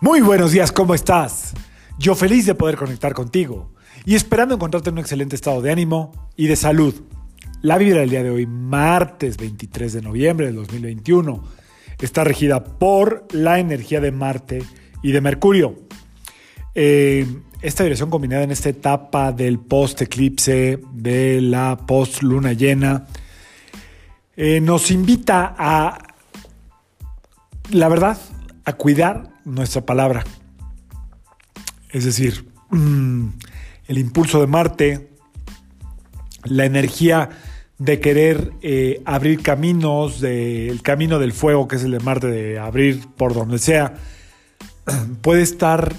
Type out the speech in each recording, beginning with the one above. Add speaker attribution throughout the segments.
Speaker 1: Muy buenos días, ¿cómo estás? Yo feliz de poder conectar contigo y esperando encontrarte en un excelente estado de ánimo y de salud. La vibra del día de hoy, martes 23 de noviembre del 2021, está regida por la energía de Marte y de Mercurio. Eh, esta dirección combinada en esta etapa del post-eclipse, de la post-luna llena, eh, nos invita a, la verdad, a cuidar nuestra palabra. Es decir, mm, el impulso de Marte, la energía de querer eh, abrir caminos, el camino del fuego, que es el de Marte, de abrir por donde sea, puede estar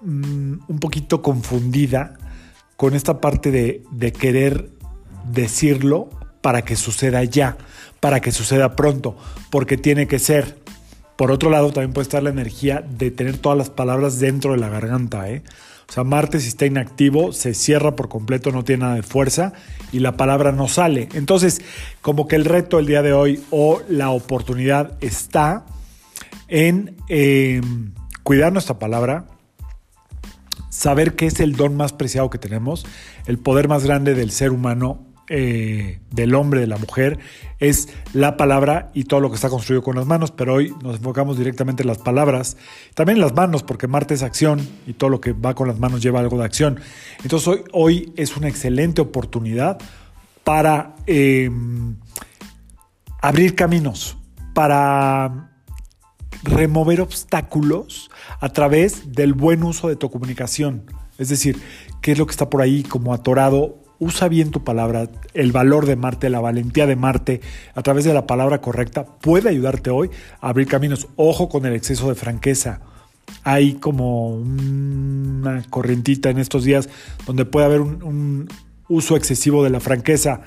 Speaker 1: mm, un poquito confundida con esta parte de, de querer decirlo para que suceda ya, para que suceda pronto, porque tiene que ser. Por otro lado, también puede estar la energía de tener todas las palabras dentro de la garganta. ¿eh? O sea, Marte si está inactivo, se cierra por completo, no tiene nada de fuerza y la palabra no sale. Entonces, como que el reto el día de hoy o la oportunidad está en em, cuidar nuestra palabra, saber qué es el don más preciado que tenemos, el poder más grande del ser humano eh, del hombre, de la mujer, es la palabra y todo lo que está construido con las manos, pero hoy nos enfocamos directamente en las palabras, también en las manos, porque Marte es acción y todo lo que va con las manos lleva algo de acción. Entonces hoy, hoy es una excelente oportunidad para em, abrir caminos, para remover obstáculos a través del buen uso de tu comunicación. Es decir, qué es lo que está por ahí como atorado usa bien tu palabra, el valor de Marte, la valentía de Marte, a través de la palabra correcta, puede ayudarte hoy a abrir caminos. Ojo con el exceso de franqueza. Hay como una corrientita en estos días donde puede haber un, uso excesivo de la franqueza.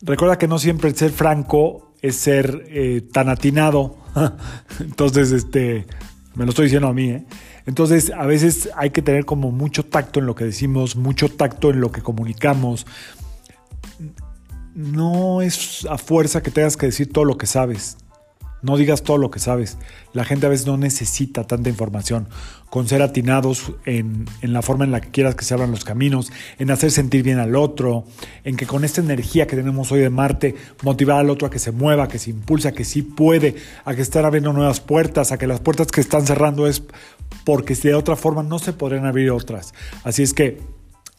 Speaker 1: Recuerda que no siempre ser franco es ser eh, tan atinado. Entonces, este, me lo estoy diciendo a mí, ¿eh? Entonces, a veces hay que tener como mucho tacto en lo que decimos, mucho tacto en lo que comunicamos. No es a fuerza que tengas que decir todo lo que sabes. No digas todo lo que sabes. La gente a veces no necesita tanta información. Con ser atinados en, la forma en la que quieras que se abran los caminos, en hacer sentir bien al otro, en que con esta energía que tenemos hoy de Marte, motivar al otro a que se mueva, que se impulsa, que sí puede, a que estén abriendo nuevas puertas, a que las puertas que están cerrando es porque de otra forma no se podrían abrir otras. Así es que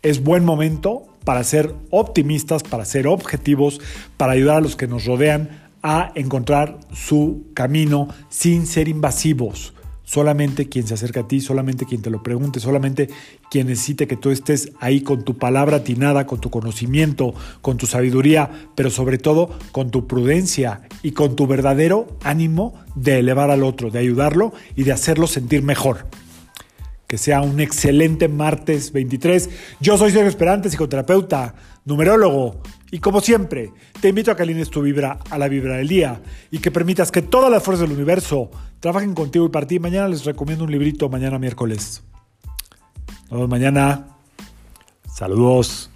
Speaker 1: es buen momento para ser optimistas, para ser objetivos, para ayudar a los que nos rodean a encontrar su camino sin ser invasivos. Solamente quien se acerca a ti, solamente quien te lo pregunte, solamente quien necesite que tú estés ahí con tu palabra atinada, con tu conocimiento, con tu sabiduría, pero sobre todo con tu prudencia y con tu verdadero ánimo de elevar al otro, de ayudarlo y de hacerlo sentir mejor. Que sea un excelente martes 23. Yo soy Sergio Esperante, psicoterapeuta, numerólogo, y como siempre, te invito a que alines tu vibra a la vibra del día y que permitas que todas las fuerzas del universo trabajen contigo y para ti. Mañana les recomiendo un librito, mañana miércoles. Nos vemos mañana. Saludos.